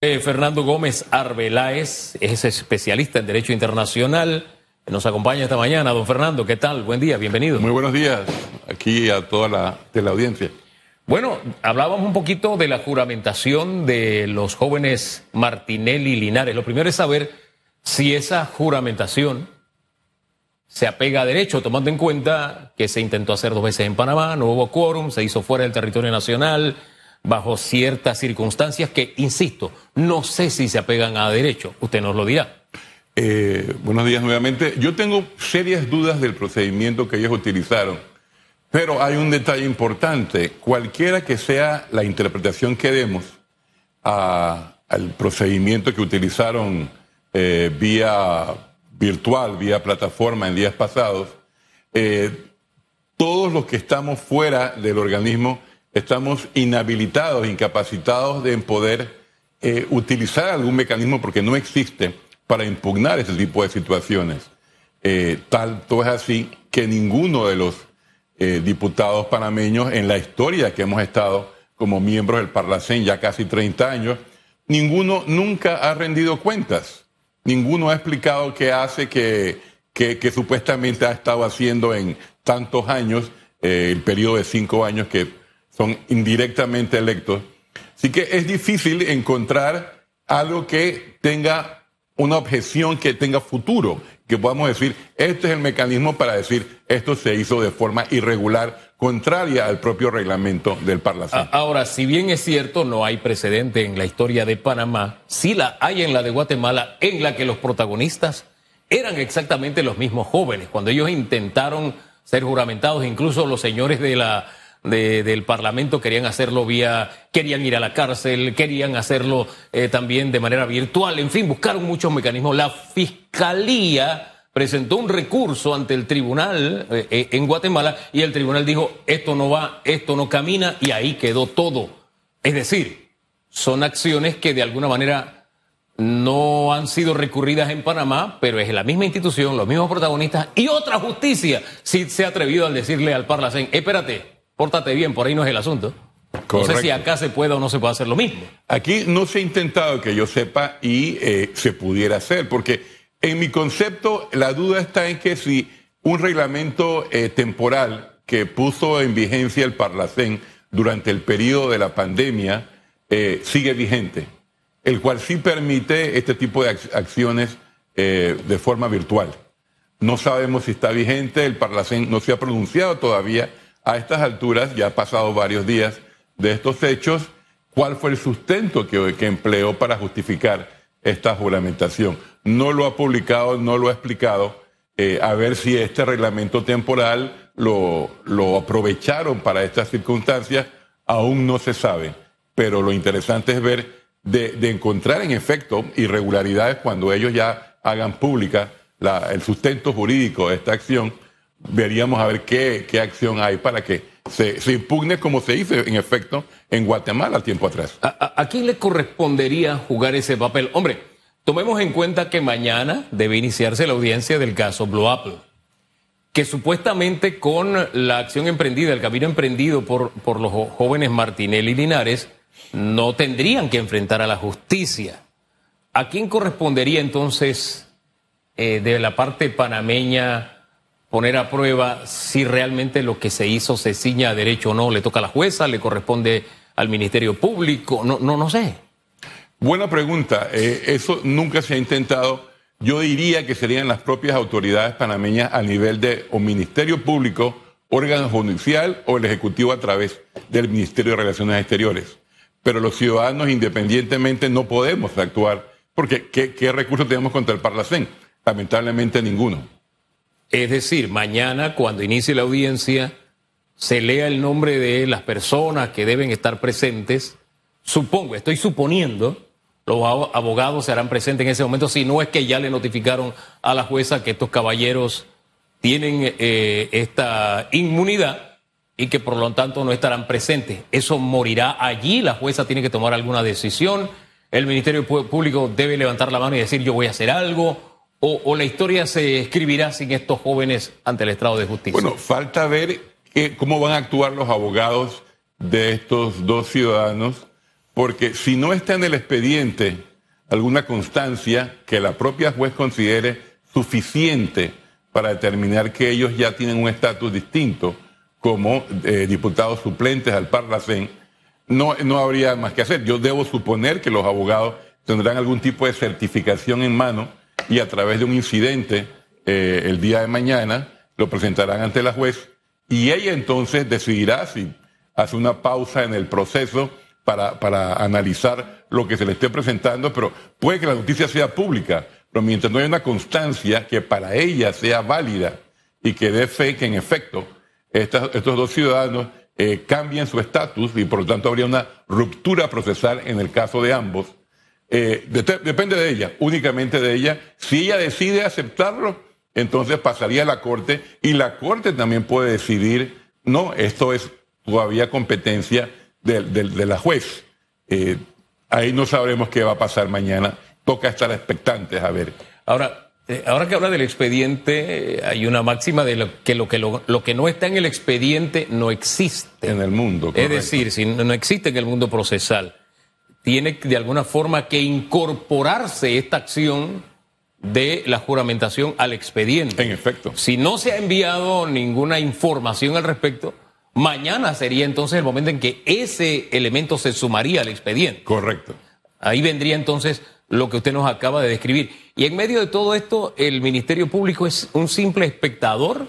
Eh, Fernando Gómez Arbeláez es especialista en Derecho Internacional. Nos acompaña esta mañana. Don Fernando, ¿qué tal? Buen día, bienvenido. Muy buenos días aquí a toda la teleaudiencia. Bueno, hablábamos un poquito de la juramentación de los jóvenes Martinelli y Linares. Lo primero es saber si esa juramentación se apega a derecho, tomando en cuenta que se intentó hacer dos veces en Panamá, no hubo quórum, se hizo fuera del territorio nacional bajo ciertas circunstancias que, insisto, no sé si se apegan a derecho. Usted nos lo dirá. Eh, buenos días nuevamente. Yo tengo serias dudas del procedimiento que ellos utilizaron, pero hay un detalle importante. Cualquiera que sea la interpretación que demos al procedimiento que utilizaron eh, vía virtual, vía plataforma en días pasados, eh, todos los que estamos fuera del organismo estamos inhabilitados, incapacitados de poder eh, utilizar algún mecanismo porque no existe para impugnar ese tipo de situaciones. Eh, tanto es así que ninguno de los eh, diputados panameños en la historia que hemos estado como miembros del Parlacén ya casi 30 años, ninguno nunca ha rendido cuentas. Ninguno ha explicado qué hace, que, que, supuestamente ha estado haciendo en tantos años, el periodo de cinco años que son indirectamente electos. Así que es difícil encontrar algo que tenga una objeción que tenga futuro, que podamos decir, este es el mecanismo para decir, esto se hizo de forma irregular, contraria al propio reglamento del Parlamento. Ahora, si bien es cierto, no hay precedente en la historia de Panamá, sí la hay en la de Guatemala, en la que los protagonistas eran exactamente los mismos jóvenes, cuando ellos intentaron ser juramentados, incluso los señores de la del Parlamento querían hacerlo vía, querían ir a la cárcel, querían hacerlo eh, también de manera virtual, en fin, buscaron muchos mecanismos. La Fiscalía presentó un recurso ante el tribunal eh, eh, en Guatemala y el tribunal dijo, esto no va, esto no camina y ahí quedó todo. Es decir, son acciones que de alguna manera no han sido recurridas en Panamá, pero es la misma institución, los mismos protagonistas y otra justicia si se ha atrevido a decirle al Parlacén, espérate, pórtate bien, por ahí no es el asunto. No sé si acá se puede o no se puede hacer lo mismo. Aquí no se ha intentado que yo sepa y eh, se pudiera hacer, porque en mi concepto la duda está en que si un reglamento eh, temporal que puso en vigencia el Parlacén durante el periodo de la pandemia eh, sigue vigente, el cual sí permite este tipo de acciones de forma virtual. No sabemos si está vigente, el Parlacén no se ha pronunciado todavía a estas alturas, ya ha pasado varios días de estos hechos, cuál fue el sustento que, empleó para justificar esta juramentación. No lo ha publicado, no lo ha explicado. Eh, a ver si este reglamento temporal lo, aprovecharon para estas circunstancias, aún no se sabe. Pero lo interesante es ver de, encontrar en efecto irregularidades cuando ellos ya hagan pública el sustento jurídico de esta acción veríamos a ver qué, acción hay para que se, impugne como se hizo en efecto en Guatemala tiempo atrás. ¿A, quién le correspondería jugar ese papel? Hombre, tomemos en cuenta que mañana debe iniciarse la audiencia del caso Blue Apple, que supuestamente con la acción emprendida, el camino emprendido por, por los jóvenes Martinelli y Linares, no tendrían que enfrentar a la justicia. ¿A quién correspondería entonces eh, de la parte panameña? Poner a prueba si realmente lo que se hizo se ciña a derecho o no. Le toca a la jueza, le corresponde al Ministerio Público, no, no, no sé. Buena pregunta. Eh, eso nunca se ha intentado. Yo diría que serían las propias autoridades panameñas a nivel de o Ministerio Público, órgano judicial o el Ejecutivo a través del Ministerio de Relaciones Exteriores. Pero los ciudadanos independientemente no podemos actuar porque ¿qué, qué recursos tenemos contra el Parlacén? Lamentablemente ninguno. Es decir, mañana cuando inicie la audiencia se lea el nombre de las personas que deben estar presentes. Supongo, estoy suponiendo, los abogados se harán presentes en ese momento, si no es que ya le notificaron a la jueza que estos caballeros tienen eh, esta inmunidad y que por lo tanto no estarán presentes. Eso morirá allí, la jueza tiene que tomar alguna decisión, el Ministerio Público debe levantar la mano y decir yo voy a hacer algo, o, la historia se escribirá sin estos jóvenes ante el Estado de Justicia? Bueno, falta ver cómo van a actuar los abogados de estos dos ciudadanos, porque si no está en el expediente alguna constancia que la propia juez considere suficiente para determinar que ellos ya tienen un estatus distinto como eh, diputados suplentes al Parlacén, no, no habría más que hacer. Yo debo suponer que los abogados tendrán algún tipo de certificación en mano y a través de un incidente eh, el día de mañana lo presentarán ante la juez y ella entonces decidirá si hace una pausa en el proceso para, para analizar lo que se le esté presentando, pero puede que la noticia sea pública, pero mientras no haya una constancia que para ella sea válida y que dé fe que en efecto estos dos ciudadanos eh, cambien su estatus y por lo tanto habría una ruptura procesal en el caso de ambos, eh, depende de ella, únicamente de ella. Si ella decide aceptarlo, entonces pasaría a la Corte y la Corte también puede decidir, no, esto es todavía competencia de, la juez. Eh, ahí no sabremos qué va a pasar mañana. Toca estar expectantes a ver. Ahora, eh, ahora que habla del expediente, hay una máxima de lo, que, lo que lo, que no está en el expediente no existe. En el mundo. Es decir, si no existe en el mundo procesal, tiene de alguna forma que incorporarse esta acción de la juramentación al expediente. En efecto. Si no se ha enviado ninguna información al respecto, mañana sería entonces el momento en que ese elemento se sumaría al expediente. Correcto. Ahí vendría entonces lo que usted nos acaba de describir. Y en medio de todo esto, el Ministerio Público es un simple espectador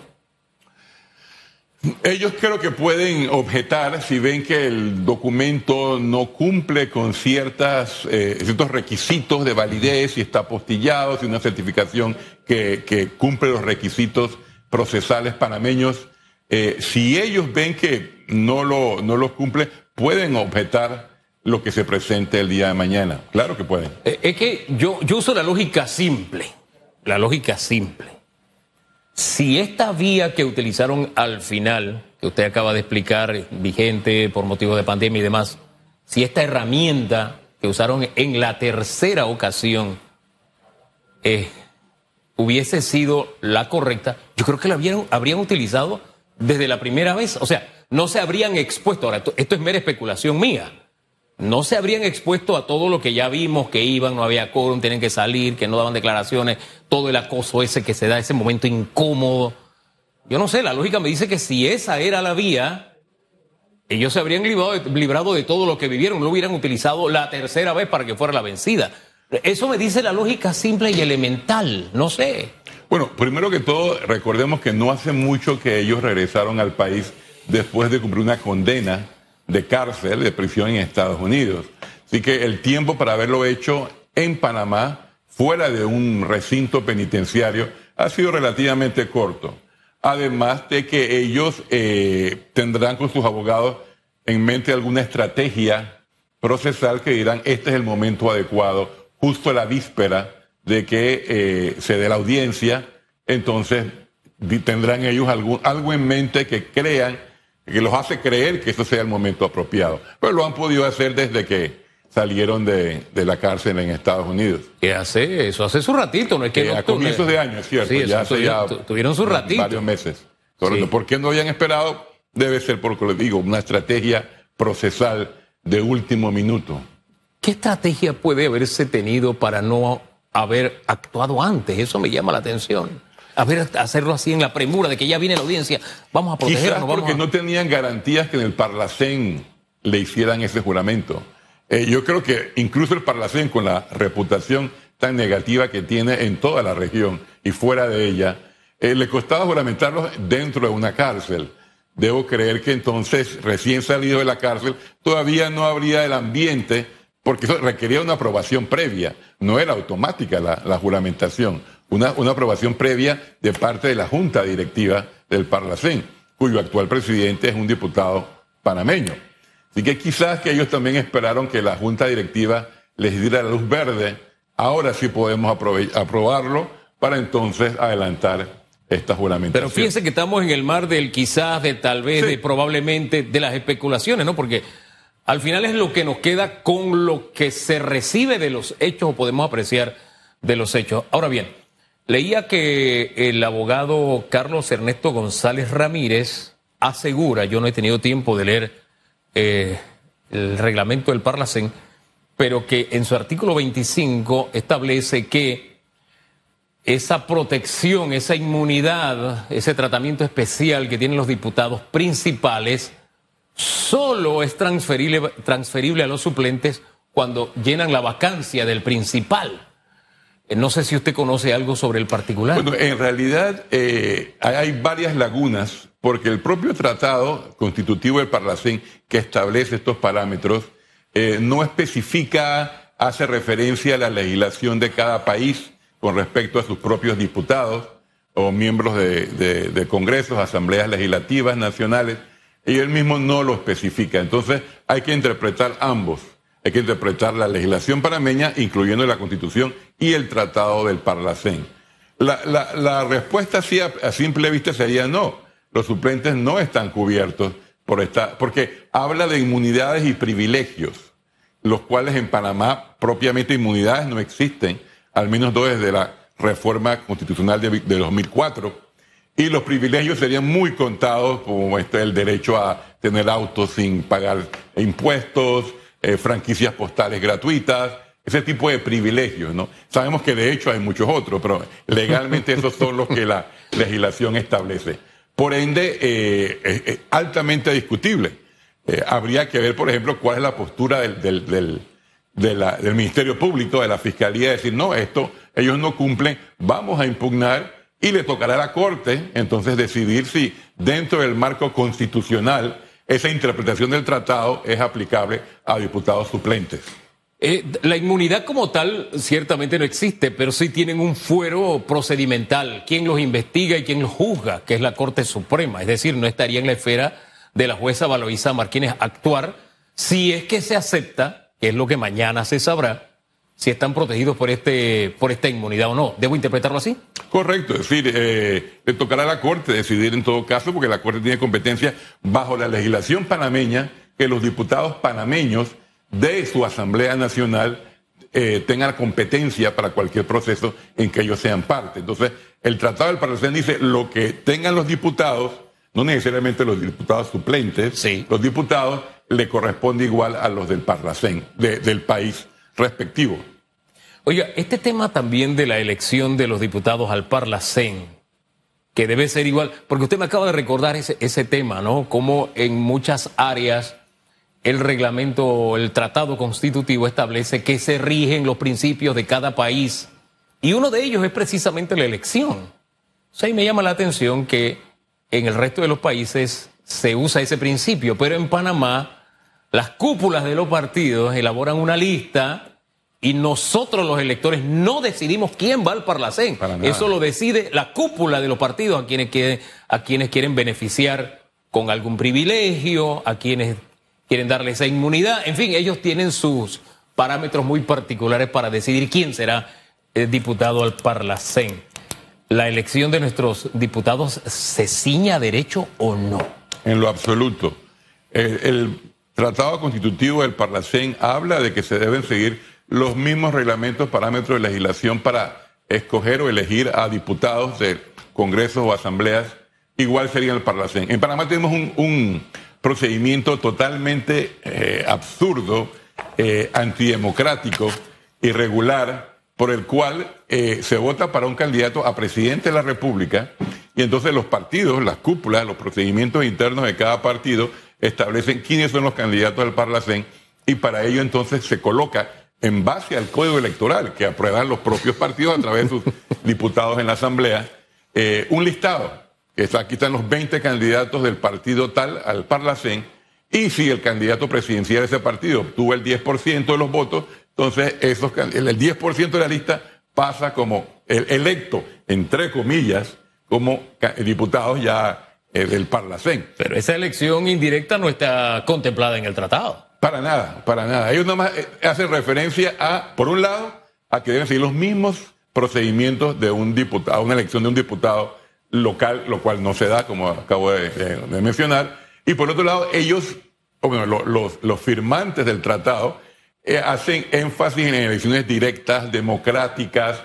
ellos creo que pueden objetar si ven que el documento no cumple con ciertas, eh, ciertos requisitos de validez, si está apostillado, si una certificación que, cumple los requisitos procesales panameños. Eh, si ellos ven que no lo, no lo cumple, pueden objetar lo que se presente el día de mañana. Claro que pueden. Eh, es que yo, yo uso la lógica simple, la lógica simple. Si esta vía que utilizaron al final, que usted acaba de explicar, vigente por motivo de pandemia y demás, si esta herramienta que usaron en la tercera ocasión eh, hubiese sido la correcta, yo creo que la habrían utilizado desde la primera vez. O sea, no se habrían expuesto. Ahora, esto es mera especulación mía no se habrían expuesto a todo lo que ya vimos, que iban, no había quórum, tienen que salir, que no daban declaraciones, todo el acoso ese que se da, ese momento incómodo. Yo no sé, la lógica me dice que si esa era la vía, ellos se habrían librado de, todo lo que vivieron, no hubieran utilizado la tercera vez para que fuera la vencida. Eso me dice la lógica simple y elemental, no sé. Bueno, primero que todo, recordemos que no hace mucho que ellos regresaron al país después de cumplir una condena de cárcel, de prisión en Estados Unidos. Así que el tiempo para haberlo hecho en Panamá, fuera de un recinto penitenciario, ha sido relativamente corto. Además de que ellos eh, tendrán con sus abogados en mente alguna estrategia procesal que dirán, este es el momento adecuado, justo la víspera de que eh, se dé la audiencia, entonces tendrán ellos algo en mente que crean que los hace creer que eso sea el momento apropiado. Pero lo han podido hacer desde que salieron de, la cárcel en Estados Unidos. ¿Qué hace? Eso hace su ratito, no es que... Eh, a comienzos de año, cierto. Sí, ya tuvieron, su ratito. Varios meses. ¿Por qué no habían esperado? Debe ser, porque les digo, una estrategia procesal de último minuto. ¿Qué estrategia puede haberse tenido para no haber actuado antes? Eso me llama la atención a ver, hacerlo así en la premura de que ya viene la audiencia, vamos a protegernos. Quizás porque no tenían garantías que en el Parlacén le hicieran ese juramento. Eh, yo creo que incluso el Parlacén, con la reputación tan negativa que tiene en toda la región y fuera de ella, eh, le costaba juramentarlos dentro de una cárcel. Debo creer que entonces, recién salido de la cárcel, todavía no habría el ambiente, porque eso requería una aprobación previa, no era automática la, la juramentación una, aprobación previa de parte de la Junta Directiva del Parlacén, cuyo actual presidente es un diputado panameño. Así que quizás que ellos también esperaron que la Junta Directiva les diera la luz verde. Ahora sí podemos aprobarlo para entonces adelantar esta juramentación. Pero fíjense que estamos en el mar del quizás, de tal vez, de probablemente, de las especulaciones, ¿no? Porque al final es lo que nos queda con lo que se recibe de los hechos o podemos apreciar de los hechos. Ahora bien, Leía que el abogado Carlos Ernesto González Ramírez asegura, yo no he tenido tiempo de leer eh, el reglamento del Parlacén, pero que en su artículo 25 establece que esa protección, esa inmunidad, ese tratamiento especial que tienen los diputados principales, solo es transferible, transferible a los suplentes cuando llenan la vacancia del principal. Eh, no sé si usted conoce algo sobre el particular. Bueno, en realidad eh, hay varias lagunas porque el propio tratado constitutivo del Parlacén que establece estos parámetros eh, no especifica, hace referencia a la legislación de cada país con respecto a sus propios diputados o miembros de, de congresos, asambleas legislativas nacionales, y él mismo no lo especifica. Entonces hay que interpretar ambos. Hay que interpretar la legislación panameña, incluyendo la Constitución y el Tratado del Parlacén. La, respuesta así a, simple vista sería no. Los suplentes no están cubiertos por esta, porque habla de inmunidades y privilegios, los cuales en Panamá propiamente inmunidades no existen, al menos desde la reforma constitucional de 2004. Y los privilegios serían muy contados, como este, el derecho a tener autos sin pagar impuestos, eh, franquicias postales gratuitas, ese tipo de privilegios, ¿no? Sabemos que de hecho hay muchos otros, pero legalmente esos son los que la legislación establece. Por ende, eh, altamente discutible. Eh, habría que ver, por ejemplo, cuál es la postura del, del, del, Ministerio Público, de la Fiscalía, de decir, no, esto ellos no cumplen, vamos a impugnar y le tocará a la Corte entonces decidir si dentro del marco constitucional esa interpretación del tratado es aplicable a diputados suplentes. Eh, la inmunidad como tal ciertamente no existe, pero sí tienen un fuero procedimental. ¿Quién los investiga y quién los juzga? Que es la Corte Suprema. Es decir, no estaría en la esfera de la jueza Valoisa Martínez actuar si es que se acepta, que es lo que mañana se sabrá, si están protegidos por, este, por esta inmunidad o no. ¿Debo interpretarlo así? Correcto, es decir, eh, le tocará a la Corte decidir en todo caso, porque la Corte tiene competencia bajo la legislación panameña, que los diputados panameños de su Asamblea Nacional eh, tengan competencia para cualquier proceso en que ellos sean parte. Entonces, el Tratado del Parlacén dice lo que tengan los diputados, no necesariamente los diputados suplentes, los diputados le corresponde igual a los del Parlacén, del país respectivo. Oiga, este tema también de la elección de los diputados al Parlacén, que debe ser igual, porque usted me acaba de recordar ese, ese tema, ¿no? Como en muchas áreas el reglamento, el tratado constitutivo establece que se rigen los principios de cada país. Y uno de ellos es precisamente la elección. O sea, y me llama la atención que en el resto de los países se usa ese principio, pero en Panamá las cúpulas de los partidos elaboran una lista y nosotros los electores no decidimos quién va al Parlacén. Eso lo decide la cúpula de los partidos a quienes, quieren, a quienes quieren beneficiar con algún privilegio, a quienes quieren darle esa inmunidad. En fin, ellos tienen sus parámetros muy particulares para decidir quién será el diputado al Parlacén. ¿La elección de nuestros diputados se ciña derecho o no? En lo absoluto. el Tratado Constitutivo del Parlacén habla de que se deben seguir los mismos reglamentos, parámetros de legislación para escoger o elegir a diputados de congresos o asambleas. Igual sería el Parlacén. En Panamá tenemos un, procedimiento totalmente eh, absurdo, eh, antidemocrático, irregular, por el cual eh, se vota para un candidato a presidente de la República y entonces los partidos, las cúpulas, los procedimientos internos de cada partido establecen quiénes son los candidatos al Parlacén y para ello entonces se coloca en base al código electoral que aprueban los propios partidos a través de sus diputados en la Asamblea, eh, un listado. Que está, aquí están los 20 candidatos del partido tal al Parlacén y si el candidato presidencial de ese partido obtuvo el 10% de los votos, entonces esos, el 10% de la lista pasa como el electo, entre comillas, como diputados ya eh, del Parlacén. Pero esa elección indirecta no está contemplada en el tratado. Para nada, para nada. Ellos nomás eh, hacen referencia a, por un lado, a que deben seguir los mismos procedimientos de un diputado, una elección de un diputado local, lo cual no se da, como acabo de, mencionar. Y por otro lado, ellos, bueno, los, firmantes del tratado, eh, hacen énfasis en elecciones directas, democráticas,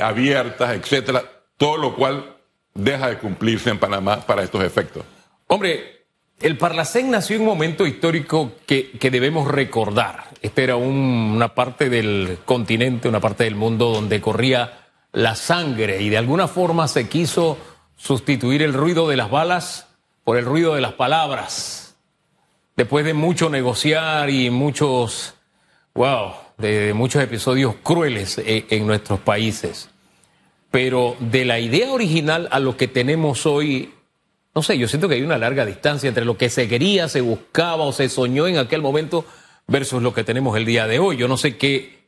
abiertas, etcétera, todo lo cual deja de cumplirse en Panamá para estos efectos. Hombre, el Parlacén nació en un momento histórico que, debemos recordar. Esta era una parte del continente, una parte del mundo donde corría la sangre y de alguna forma se quiso sustituir el ruido de las balas por el ruido de las palabras. Después de mucho negociar y muchos, wow, de, muchos episodios crueles en, en nuestros países. Pero de la idea original a lo que tenemos hoy no sé, yo siento que hay una larga distancia entre lo que se quería, se buscaba o se soñó en aquel momento versus lo que tenemos el día de hoy. Yo no sé qué,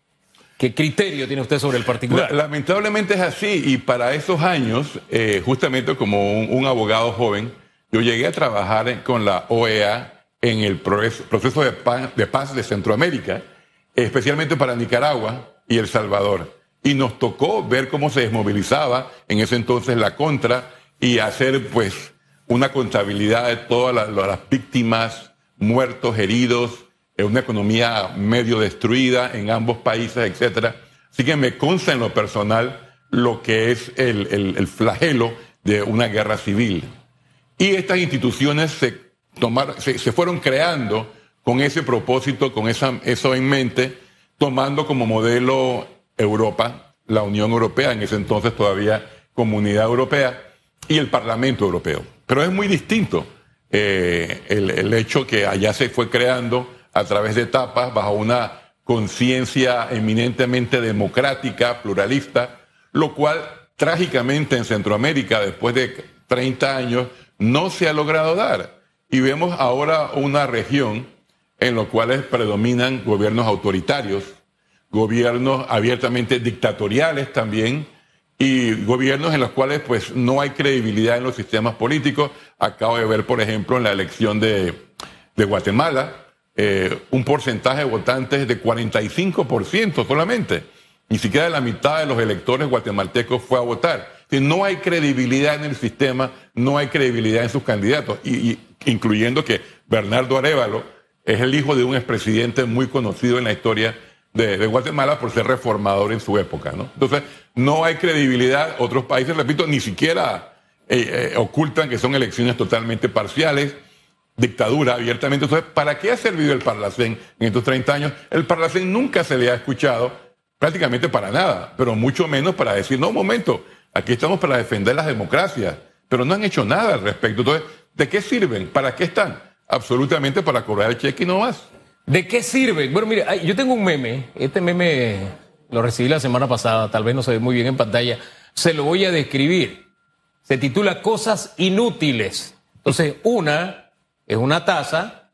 qué criterio tiene usted sobre el particular. Lamentablemente es así y para esos años, eh, justamente como un, abogado joven, yo llegué a trabajar con la OEA en el proceso de paz, de paz de Centroamérica, especialmente para Nicaragua y El Salvador. Y nos tocó ver cómo se desmovilizaba en ese entonces la contra y hacer pues una contabilidad de todas las, víctimas, muertos, heridos, una economía medio destruida en ambos países, etcétera. Así que me consta en lo personal lo que es el, flagelo de una guerra civil. Y estas instituciones se, se, fueron creando con ese propósito, con esa, eso en mente, tomando como modelo Europa, la Unión Europea, en ese entonces todavía Comunidad Europea, y el Parlamento Europeo. Pero es muy distinto eh, el, hecho que allá se fue creando a través de etapas bajo una conciencia eminentemente democrática, pluralista, lo cual trágicamente en Centroamérica, después de 30 años, no se ha logrado dar. Y vemos ahora una región en la cual predominan gobiernos autoritarios, gobiernos abiertamente dictatoriales también, y gobiernos en los cuales pues no hay credibilidad en los sistemas políticos. Acabo de ver, por ejemplo, en la elección de, Guatemala, eh, un porcentaje de votantes de 45% solamente. Ni siquiera la mitad de los electores guatemaltecos fue a votar. no hay credibilidad en el sistema, no hay credibilidad en sus candidatos, y, incluyendo que Bernardo Arevalo es el hijo de un expresidente muy conocido en la historia de, Guatemala por ser reformador en su época. ¿no? Entonces, no hay credibilidad. Otros países, repito, ni siquiera eh, eh, ocultan que son elecciones totalmente parciales, dictadura abiertamente. Entonces, ¿para qué ha servido el Parlacén en estos 30 años? El Parlacén nunca se le ha escuchado prácticamente para nada, pero mucho menos para decir, no, un momento, aquí estamos para defender las democracias, pero no han hecho nada al respecto. Entonces, ¿de qué sirven? ¿Para qué están? Absolutamente para cobrar el cheque y no más. ¿De qué sirve? Bueno, mire, yo tengo un meme. Este meme lo recibí la semana pasada, tal vez no se ve muy bien en pantalla. Se lo voy a describir. Se titula Cosas inútiles. Entonces, una es una taza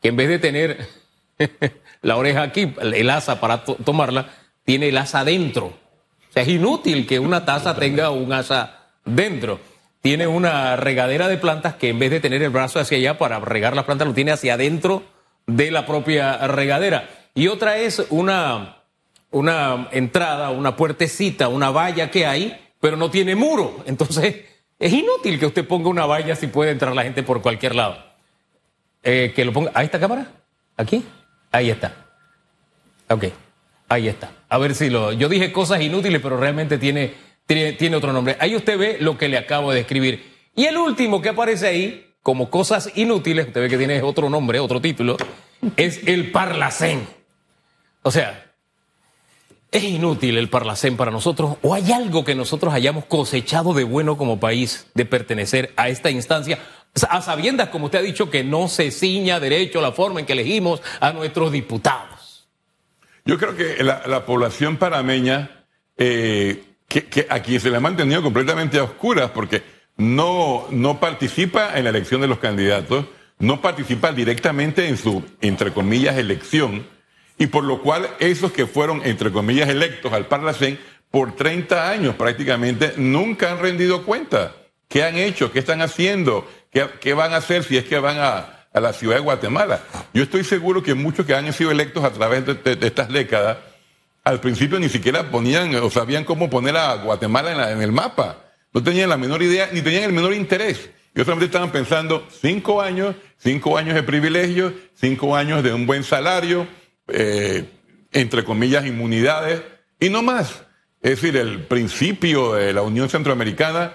que en vez de tener la oreja aquí, el asa para tomarla, tiene el asa dentro. O sea, es inútil que una taza tenga un asa dentro. Tiene una regadera de plantas que en vez de tener el brazo hacia allá para regar las plantas, lo tiene hacia adentro de la propia regadera. Y otra es una, una entrada, una puertecita, una valla que hay, pero no tiene muro. Entonces, es inútil que usted ponga una valla si puede entrar la gente por cualquier lado. Eh, que lo ponga. ¿Ahí está cámara? ¿Aquí? Ahí está. Ok, ahí está. A ver si lo. Yo dije cosas inútiles, pero realmente tiene, tiene otro nombre. Ahí usted ve lo que le acabo de escribir. Y el último que aparece ahí como cosas inútiles, usted ve que tiene otro nombre, otro título, es el Parlacén. O sea, ¿es inútil el Parlacén para nosotros o hay algo que nosotros hayamos cosechado de bueno como país de pertenecer a esta instancia? A sabiendas, como usted ha dicho, que no se ciña derecho la forma en que elegimos a nuestros diputados. Yo creo que la, población parameña, eh, que, que, a quien se le ha mantenido completamente a oscuras, porque no, no participa en la elección de los candidatos, no participa directamente en su, entre comillas, elección, y por lo cual esos que fueron, entre comillas, electos al Parlacén, por 30 años prácticamente, nunca han rendido cuenta. ¿Qué han hecho? ¿Qué están haciendo? ¿Qué, van a hacer si es que van a, la ciudad de Guatemala? Yo estoy seguro que muchos que han sido electos a través de, estas décadas, al principio ni siquiera ponían o sabían cómo poner a Guatemala en el mapa. No tenían la menor idea, ni tenían el menor interés. Ellos solamente estaban pensando cinco años, cinco años de privilegios, cinco años de un buen salario, eh, entre comillas, inmunidades, y no más. Es decir, el principio de la Unión Centroamericana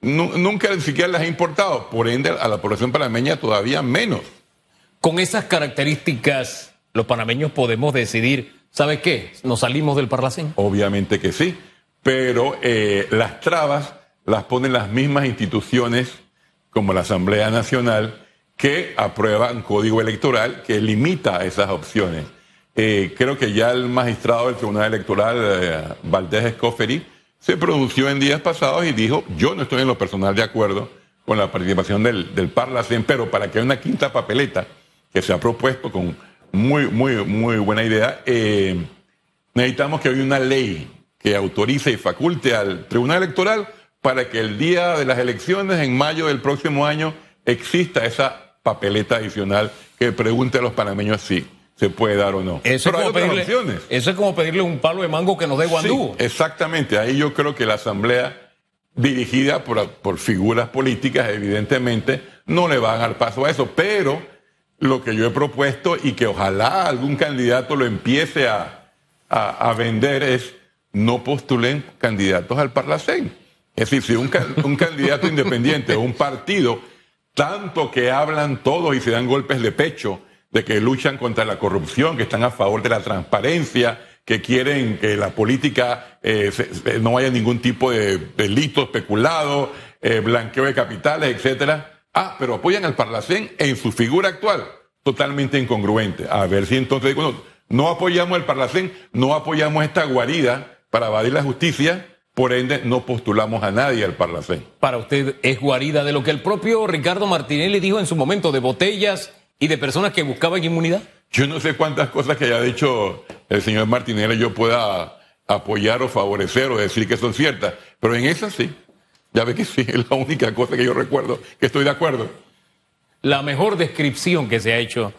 nunca ni siquiera las ha importado. Por ende, a la población panameña todavía menos. Con esas características, los panameños podemos decidir, ¿sabe qué? ¿Nos salimos del Parlacén? Obviamente que sí, pero eh, las trabas las ponen las mismas instituciones como la Asamblea Nacional que aprueban código electoral que limita esas opciones. Eh, creo que ya el magistrado del Tribunal Electoral, eh, Valdés Escoferi, se pronunció en días pasados y dijo, yo no estoy en lo personal de acuerdo con la participación del, del Parlacén, pero para que haya una quinta papeleta que se ha propuesto con muy, muy, muy buena idea, eh, necesitamos que haya una ley que autorice y faculte al Tribunal Electoral para que el día de las elecciones, en mayo del próximo año, exista esa papeleta adicional que pregunte a los panameños si se puede dar o no. Eso, es como, pedirle, eso es como pedirle un palo de mango que nos dé guandú. exactamente, ahí yo creo que la Asamblea, dirigida por, por figuras políticas, evidentemente, no le va a dar paso a eso, pero lo que yo he propuesto y que ojalá algún candidato lo empiece a, a, vender es no postulen candidatos al Parlacén. Es decir, si un, candidato independiente o un partido, tanto que hablan todos y se dan golpes de pecho, de que luchan contra la corrupción, que están a favor de la transparencia, que quieren que la política eh, no haya ningún tipo de delito especulado, eh, blanqueo de capitales, etcétera. Ah, pero apoyan al Parlacén en su figura actual, totalmente incongruente. A ver si entonces bueno, no apoyamos al Parlacén, no apoyamos esta guarida para evadir la justicia, por ende no postulamos a nadie al Parlacén. Para usted es guarida de lo que el propio Ricardo Martinelli dijo en su momento de botellas y de personas que buscaban inmunidad? Yo no sé cuántas cosas que haya dicho el señor Martinelli yo pueda apoyar o favorecer o decir que son ciertas, pero en esas sí. Ya ve que sí, es la única cosa que yo recuerdo que estoy de acuerdo. La mejor descripción que se ha hecho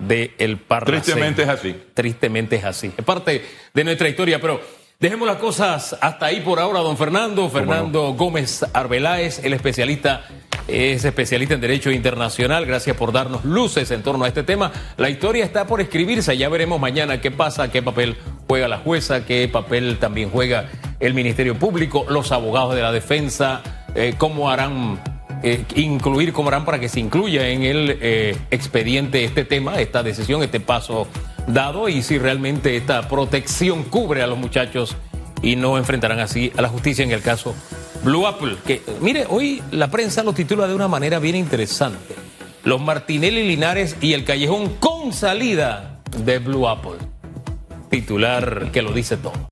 de el Parlacén. Tristemente es así. Tristemente es así. Es parte de nuestra historia, pero Dejemos las cosas hasta ahí por ahora, don Fernando. Fernando Gómez Arbeláez, el especialista, es especialista en Derecho Internacional. Gracias por darnos luces en torno a este tema. La historia está por escribirse. Ya veremos mañana qué pasa, qué papel juega la jueza, qué papel también juega el Ministerio Público, los abogados de la defensa, eh, cómo harán eh, incluir, cómo harán para que se incluya en el eh, expediente este tema, esta decisión, este paso dado y si realmente esta protección cubre a los muchachos y no enfrentarán así a la justicia en el caso Blue Apple. Que mire, hoy la prensa lo titula de una manera bien interesante. Los Martinelli Linares y el callejón con salida de Blue Apple. Titular que lo dice todo.